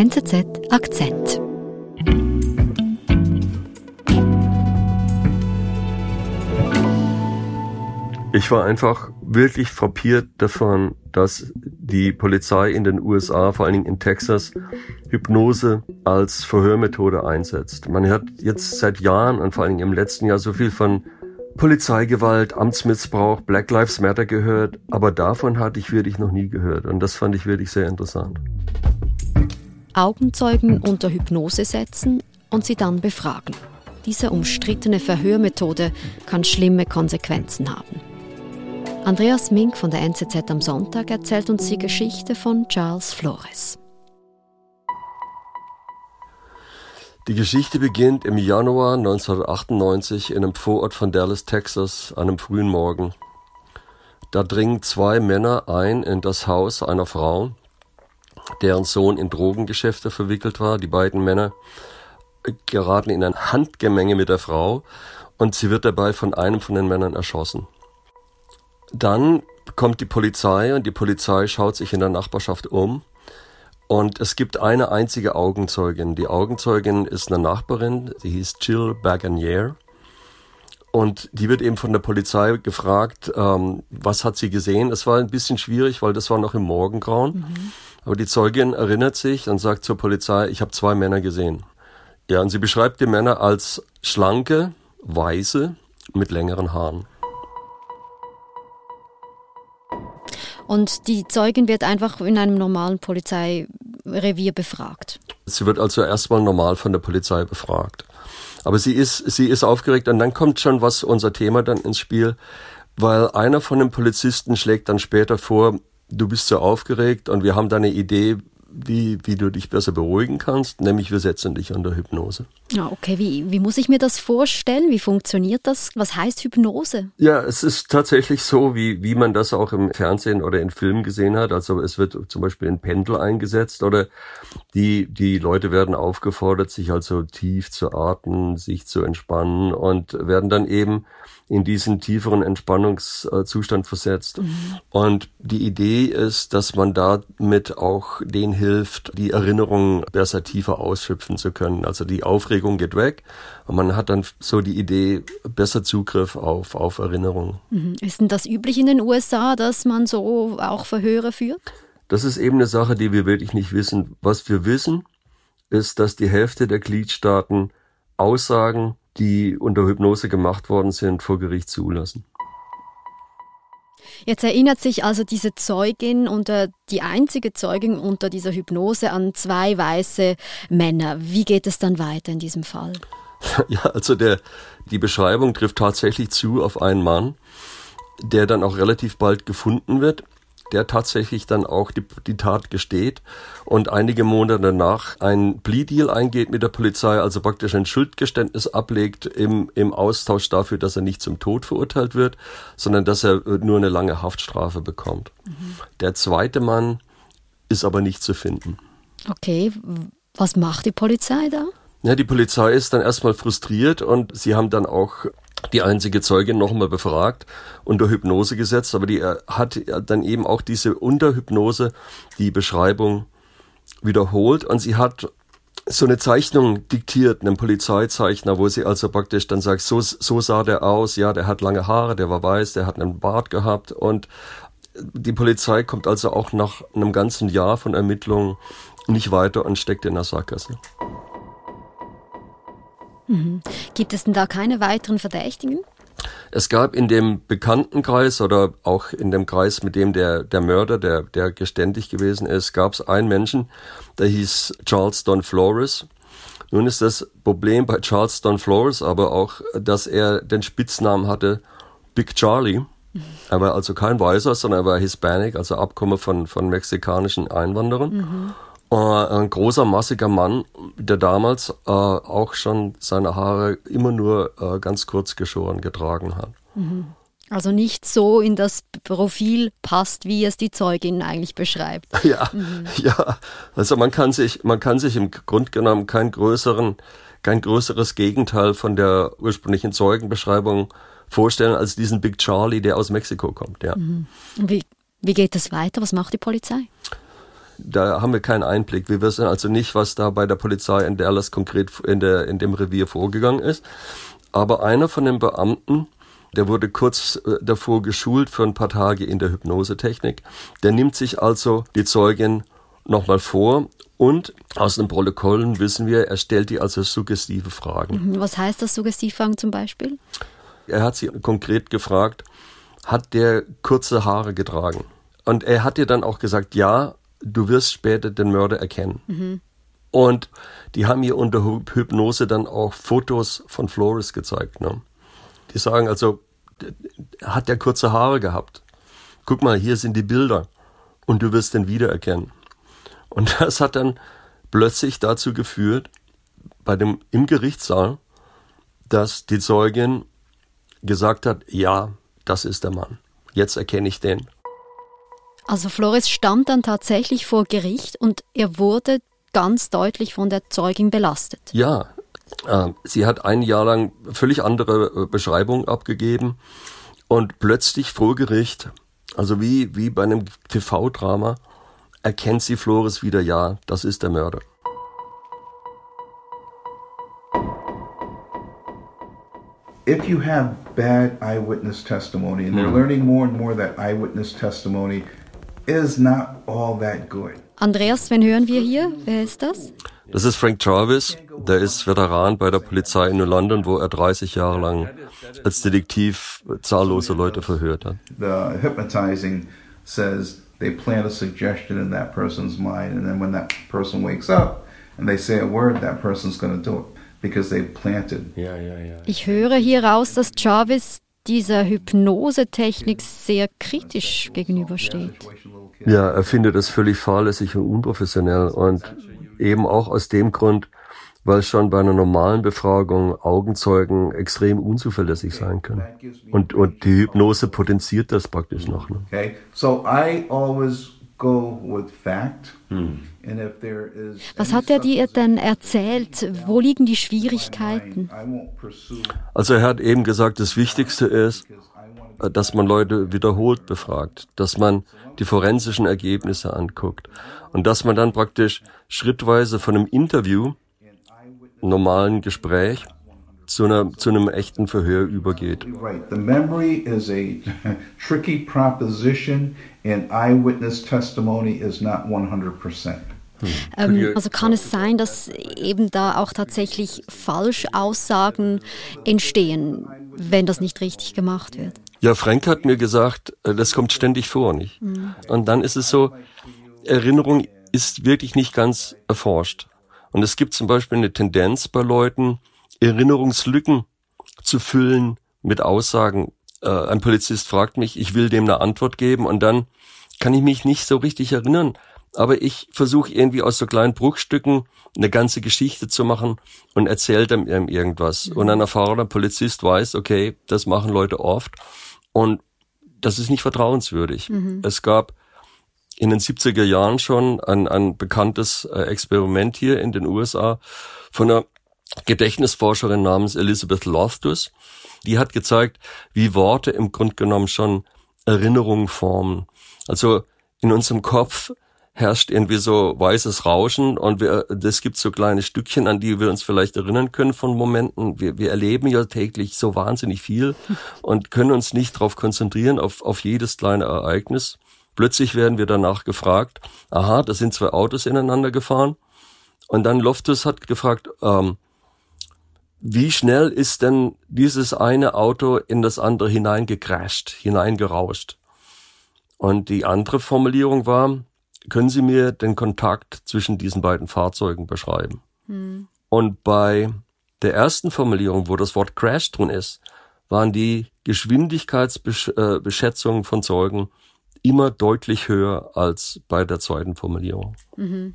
NZZ Akzent. Ich war einfach wirklich frappiert davon, dass die Polizei in den USA, vor allen Dingen in Texas, Hypnose als Verhörmethode einsetzt. Man hat jetzt seit Jahren und vor allen Dingen im letzten Jahr so viel von Polizeigewalt, Amtsmissbrauch, Black Lives Matter gehört, aber davon hatte ich wirklich noch nie gehört und das fand ich wirklich sehr interessant. Augenzeugen unter Hypnose setzen und sie dann befragen. Diese umstrittene Verhörmethode kann schlimme Konsequenzen haben. Andreas Mink von der NZZ am Sonntag erzählt uns die Geschichte von Charles Flores. Die Geschichte beginnt im Januar 1998 in einem Vorort von Dallas, Texas, an einem frühen Morgen. Da dringen zwei Männer ein in das Haus einer Frau, deren Sohn in Drogengeschäfte verwickelt war. Die beiden Männer geraten in ein Handgemenge mit der Frau und sie wird dabei von einem von den Männern erschossen. Dann kommt die Polizei und die Polizei schaut sich in der Nachbarschaft um. Und es gibt eine einzige Augenzeugin. Die Augenzeugin ist eine Nachbarin, sie hieß Jill Baganier. Und die wird eben von der Polizei gefragt, ähm, was hat sie gesehen. Es war ein bisschen schwierig, weil das war noch im Morgengrauen. Mhm. Aber die Zeugin erinnert sich und sagt zur Polizei, ich habe zwei Männer gesehen. Ja, und sie beschreibt die Männer als schlanke, weiße, mit längeren Haaren. Und die Zeugin wird einfach in einem normalen Polizeirevier befragt. Sie wird also erstmal normal von der Polizei befragt. Aber sie ist, sie ist aufgeregt und dann kommt schon was unser Thema dann ins Spiel, weil einer von den Polizisten schlägt dann später vor, du bist so aufgeregt und wir haben da eine Idee, wie, wie du dich besser beruhigen kannst, nämlich wir setzen dich unter Hypnose. Ja, okay. Wie, wie muss ich mir das vorstellen? Wie funktioniert das? Was heißt Hypnose? Ja, es ist tatsächlich so, wie, wie man das auch im Fernsehen oder in Filmen gesehen hat. Also es wird zum Beispiel ein Pendel eingesetzt oder die, die Leute werden aufgefordert, sich also tief zu atmen, sich zu entspannen und werden dann eben in diesen tieferen Entspannungszustand versetzt. Mhm. Und die Idee ist, dass man damit auch denen hilft, die Erinnerungen besser tiefer ausschöpfen zu können. Also die Aufregung geht weg und man hat dann so die Idee, besser Zugriff auf, auf Erinnerungen. Mhm. Ist denn das üblich in den USA, dass man so auch Verhöre führt? Das ist eben eine Sache, die wir wirklich nicht wissen. Was wir wissen, ist, dass die Hälfte der Gliedstaaten Aussagen die unter Hypnose gemacht worden sind, vor Gericht zulassen. Jetzt erinnert sich also diese Zeugin unter die einzige Zeugin unter dieser Hypnose an zwei weiße Männer. Wie geht es dann weiter in diesem Fall? Ja, also der, die Beschreibung trifft tatsächlich zu auf einen Mann, der dann auch relativ bald gefunden wird der tatsächlich dann auch die, die Tat gesteht und einige Monate danach ein Plea-Deal eingeht mit der Polizei, also praktisch ein Schuldgeständnis ablegt im, im Austausch dafür, dass er nicht zum Tod verurteilt wird, sondern dass er äh, nur eine lange Haftstrafe bekommt. Mhm. Der zweite Mann ist aber nicht zu finden. Okay, was macht die Polizei da? Ja, die Polizei ist dann erstmal frustriert und sie haben dann auch die einzige Zeugin nochmal befragt, unter Hypnose gesetzt, aber die hat dann eben auch diese Unterhypnose die Beschreibung wiederholt. Und sie hat so eine Zeichnung diktiert, einem Polizeizeichner, wo sie also praktisch dann sagt, so, so sah der aus, ja, der hat lange Haare, der war weiß, der hat einen Bart gehabt. Und die Polizei kommt also auch nach einem ganzen Jahr von Ermittlungen nicht weiter und steckt in der Sackgasse. Mhm. Gibt es denn da keine weiteren Verdächtigen? Es gab in dem Bekanntenkreis oder auch in dem Kreis, mit dem der, der Mörder, der, der geständig gewesen ist, gab es einen Menschen, der hieß Charles Don Flores. Nun ist das Problem bei Charles Don Flores aber auch, dass er den Spitznamen hatte Big Charlie. Er war also kein Weißer, sondern er war Hispanic, also Abkommen von, von mexikanischen Einwanderern. Mhm. Äh, ein großer, massiger Mann, der damals äh, auch schon seine Haare immer nur äh, ganz kurz geschoren getragen hat. Mhm. Also nicht so in das Profil passt, wie es die Zeugin eigentlich beschreibt. Ja, mhm. ja. Also man kann sich, man kann sich im Grunde genommen kein größeren, kein größeres Gegenteil von der ursprünglichen Zeugenbeschreibung vorstellen als diesen Big Charlie, der aus Mexiko kommt. Ja. Mhm. Wie, wie geht es weiter? Was macht die Polizei? Da haben wir keinen Einblick. Wir wissen also nicht, was da bei der Polizei in Dallas konkret in, der, in dem Revier vorgegangen ist. Aber einer von den Beamten, der wurde kurz äh, davor geschult für ein paar Tage in der Hypnosetechnik. Der nimmt sich also die Zeugin nochmal vor und aus den Protokollen wissen wir, er stellt die also suggestive Fragen. Mhm. Was heißt das Suggestivfragen zum Beispiel? Er hat sie konkret gefragt, hat der kurze Haare getragen? Und er hat ihr dann auch gesagt, ja, du wirst später den Mörder erkennen. Mhm. Und die haben ihr unter Hypnose dann auch Fotos von Flores gezeigt. Ne? Die sagen also, hat der kurze Haare gehabt? Guck mal, hier sind die Bilder und du wirst den wiedererkennen. Und das hat dann plötzlich dazu geführt, bei dem, im Gerichtssaal, dass die Zeugin gesagt hat, ja, das ist der Mann. Jetzt erkenne ich den. Also Flores stand dann tatsächlich vor Gericht und er wurde ganz deutlich von der Zeugin belastet. Ja, äh, sie hat ein Jahr lang völlig andere äh, Beschreibungen abgegeben und plötzlich vor Gericht, also wie, wie bei einem TV-Drama, erkennt sie Flores wieder, ja, das ist der Mörder. if you have bad eyewitness testimony, and they're hmm. learning more and more that eyewitness testimony is not all that good. Andreas, wen hören wir hier? Wer ist das? Das ist Frank Jarvis. Der ist Veteran bei der Polizei in New London, wo er 30 Jahre lang als Detektiv zahllose Leute verhört hat. The hypnotizing says they plant a suggestion in that person's mind, and then when that person wakes up and they say a word, that person's going to do it because they planted. Ich höre hier raus, dass Jarvis dieser Hypnosetechnik sehr kritisch gegenübersteht. Ja, er findet es völlig fahrlässig und unprofessionell und eben auch aus dem Grund, weil schon bei einer normalen Befragung Augenzeugen extrem unzuverlässig sein können. Und, und die Hypnose potenziert das praktisch noch. Ne? Okay, so I always Hm. Was hat er dir denn erzählt? Wo liegen die Schwierigkeiten? Also er hat eben gesagt, das Wichtigste ist, dass man Leute wiederholt befragt, dass man die forensischen Ergebnisse anguckt und dass man dann praktisch schrittweise von einem Interview, normalen Gespräch, zu, einer, zu einem echten Verhör übergeht. The memory is a tricky proposition and eyewitness testimony is not 100%. Ähm, also kann es sein, dass eben da auch tatsächlich Falschaussagen entstehen, wenn das nicht richtig gemacht wird? Ja, Frank hat mir gesagt, äh, das kommt ständig vor, nicht? Mhm. Und dann ist es so, Erinnerung ist wirklich nicht ganz erforscht. Und es gibt zum Beispiel eine Tendenz bei Leuten, Erinnerungslücken zu füllen mit Aussagen. Äh, ein Polizist fragt mich, ich will dem eine Antwort geben und dann kann ich mich nicht so richtig erinnern. Aber ich versuche irgendwie aus so kleinen Bruchstücken eine ganze Geschichte zu machen und erzählt ihm irgendwas. Mhm. Und ein erfahrener Polizist weiß, okay, das machen Leute oft und das ist nicht vertrauenswürdig. Mhm. Es gab in den 70er Jahren schon ein, ein bekanntes äh, Experiment hier in den USA von einer Gedächtnisforscherin namens Elizabeth Loftus. Die hat gezeigt, wie Worte im Grunde genommen schon Erinnerungen formen. Also in unserem Kopf herrscht irgendwie so weißes Rauschen und wir, das gibt so kleine Stückchen, an die wir uns vielleicht erinnern können von Momenten. Wir, wir erleben ja täglich so wahnsinnig viel und können uns nicht darauf konzentrieren, auf, auf jedes kleine Ereignis. Plötzlich werden wir danach gefragt, aha, da sind zwei Autos ineinander gefahren. Und dann Loftus hat gefragt, ähm, wie schnell ist denn dieses eine Auto in das andere hineingecrashed, hineingerauscht? Und die andere Formulierung war, können Sie mir den Kontakt zwischen diesen beiden Fahrzeugen beschreiben? Hm. Und bei der ersten Formulierung, wo das Wort Crash drin ist, waren die Geschwindigkeitsbeschätzungen von Zeugen immer deutlich höher als bei der zweiten Formulierung. Mhm.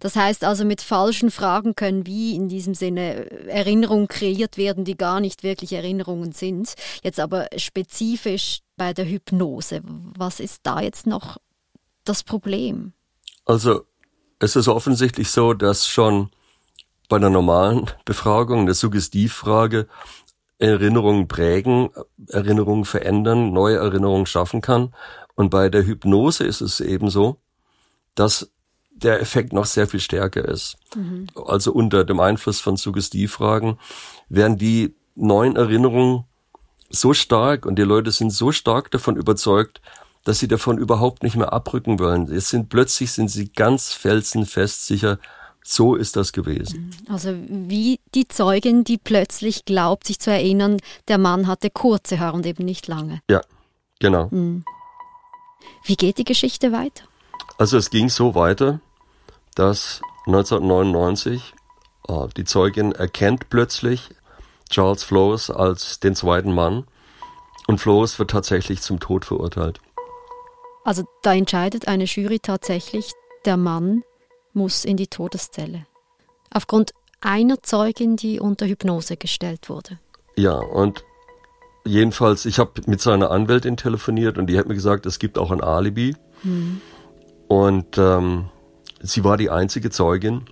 Das heißt also, mit falschen Fragen können wie in diesem Sinne Erinnerungen kreiert werden, die gar nicht wirklich Erinnerungen sind. Jetzt aber spezifisch bei der Hypnose. Was ist da jetzt noch das Problem? Also, es ist offensichtlich so, dass schon bei einer normalen Befragung, der Suggestivfrage, Erinnerungen prägen, Erinnerungen verändern, neue Erinnerungen schaffen kann. Und bei der Hypnose ist es eben so, dass der Effekt noch sehr viel stärker ist. Mhm. Also unter dem Einfluss von Suggestivfragen werden die neuen Erinnerungen so stark und die Leute sind so stark davon überzeugt, dass sie davon überhaupt nicht mehr abrücken wollen. Es sind plötzlich sind sie ganz felsenfest sicher, so ist das gewesen. Mhm. Also wie die Zeugin, die plötzlich glaubt, sich zu erinnern, der Mann hatte kurze Haare und eben nicht lange. Ja, genau. Mhm. Wie geht die Geschichte weiter? Also es ging so weiter, dass 1999 äh, die Zeugin erkennt plötzlich Charles Flores als den zweiten Mann und Flores wird tatsächlich zum Tod verurteilt. Also da entscheidet eine Jury tatsächlich, der Mann muss in die Todeszelle. Aufgrund einer Zeugin, die unter Hypnose gestellt wurde. Ja, und jedenfalls, ich habe mit seiner Anwältin telefoniert und die hat mir gesagt, es gibt auch ein Alibi. Hm. Und ähm, sie war die einzige Zeugin.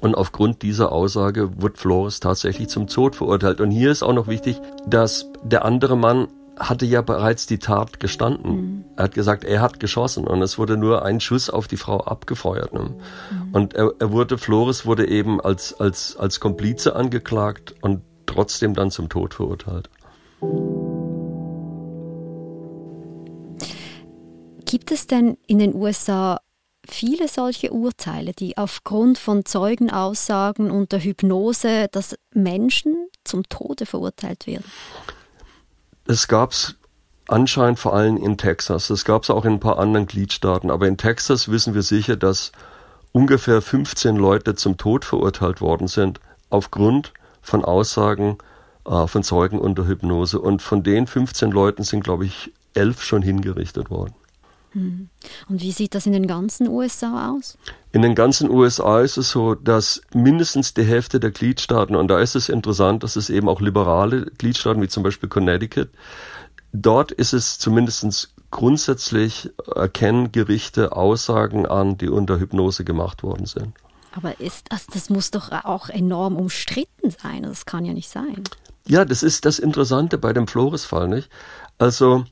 Und aufgrund dieser Aussage wird Flores tatsächlich zum Tod verurteilt. Und hier ist auch noch wichtig, dass der andere Mann hatte ja bereits die Tat gestanden. Mhm. Er hat gesagt, er hat geschossen und es wurde nur ein Schuss auf die Frau abgefeuert. Ne? Mhm. Und er, er, wurde, Flores wurde eben als, als, als Komplize angeklagt und trotzdem dann zum Tod verurteilt. Gibt es denn in den USA viele solche Urteile, die aufgrund von Zeugenaussagen unter Hypnose, dass Menschen zum Tode verurteilt werden? Es gab's anscheinend vor allem in Texas. Es gab es auch in ein paar anderen Gliedstaaten. Aber in Texas wissen wir sicher, dass ungefähr 15 Leute zum Tod verurteilt worden sind aufgrund von Aussagen äh, von Zeugen unter Hypnose. Und von den 15 Leuten sind, glaube ich, elf schon hingerichtet worden. Hm. Und wie sieht das in den ganzen USA aus? In den ganzen USA ist es so, dass mindestens die Hälfte der Gliedstaaten, und da ist es interessant, dass es eben auch liberale Gliedstaaten wie zum Beispiel Connecticut, dort ist es zumindest grundsätzlich, erkennen Gerichte Aussagen an, die unter Hypnose gemacht worden sind. Aber ist das, das muss doch auch enorm umstritten sein. Das kann ja nicht sein. Ja, das ist das Interessante bei dem Flores-Fall, nicht? Also,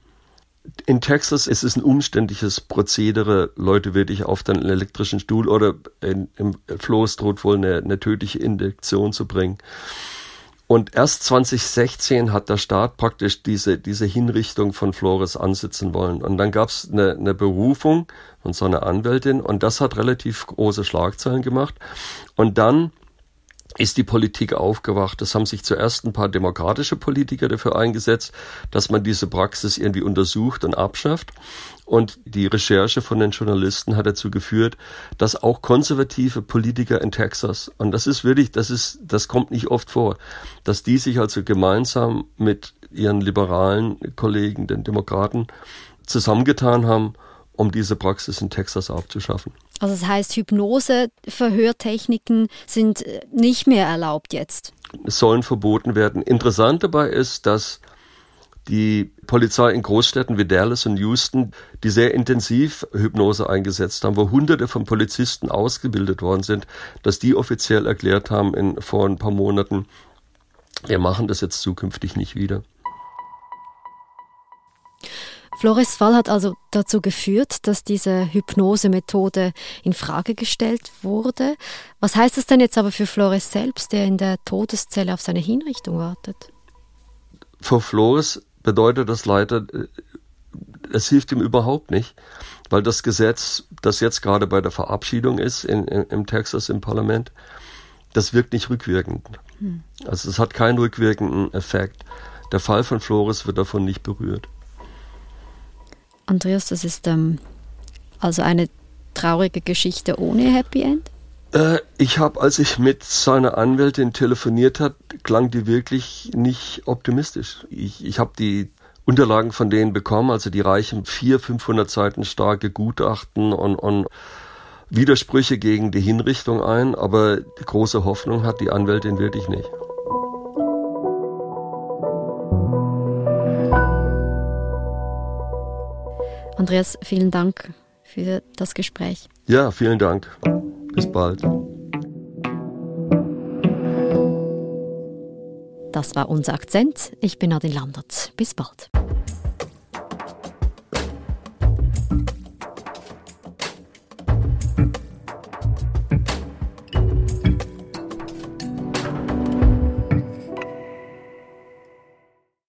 in Texas ist es ein umständliches Prozedere, Leute wirklich auf den elektrischen Stuhl oder in, im Floß droht wohl eine, eine tödliche Induktion zu bringen. Und erst 2016 hat der Staat praktisch diese, diese Hinrichtung von Flores ansetzen wollen. Und dann gab es eine, eine Berufung von so einer Anwältin und das hat relativ große Schlagzeilen gemacht. Und dann ist die Politik aufgewacht. Es haben sich zuerst ein paar demokratische Politiker dafür eingesetzt, dass man diese Praxis irgendwie untersucht und abschafft. Und die Recherche von den Journalisten hat dazu geführt, dass auch konservative Politiker in Texas, und das ist wirklich, das ist, das kommt nicht oft vor, dass die sich also gemeinsam mit ihren liberalen Kollegen, den Demokraten, zusammengetan haben, um diese Praxis in Texas abzuschaffen. Also das heißt, Hypnose, Verhörtechniken sind äh, nicht mehr erlaubt jetzt. Es sollen verboten werden. Interessant dabei ist, dass die Polizei in Großstädten wie Dallas und Houston, die sehr intensiv Hypnose eingesetzt haben, wo hunderte von Polizisten ausgebildet worden sind, dass die offiziell erklärt haben in, vor ein paar Monaten, wir machen das jetzt zukünftig nicht wieder. Flores Fall hat also dazu geführt, dass diese Hypnosemethode in Frage gestellt wurde. Was heißt das denn jetzt aber für Flores selbst, der in der Todeszelle auf seine Hinrichtung wartet? Für Flores bedeutet das leider, äh, es hilft ihm überhaupt nicht, weil das Gesetz, das jetzt gerade bei der Verabschiedung ist in, in, im Texas im Parlament, das wirkt nicht rückwirkend. Hm. Also es hat keinen rückwirkenden Effekt. Der Fall von Flores wird davon nicht berührt. Andreas, das ist ähm, also eine traurige Geschichte ohne Happy End? Äh, ich habe, als ich mit seiner Anwältin telefoniert hat, klang die wirklich nicht optimistisch. Ich, ich habe die Unterlagen von denen bekommen, also die reichen vier, 500 Seiten starke Gutachten und, und Widersprüche gegen die Hinrichtung ein, aber große Hoffnung hat die Anwältin wirklich nicht. Andreas, vielen Dank für das Gespräch. Ja, vielen Dank. Bis bald. Das war unser Akzent. Ich bin Nadine Landert. Bis bald.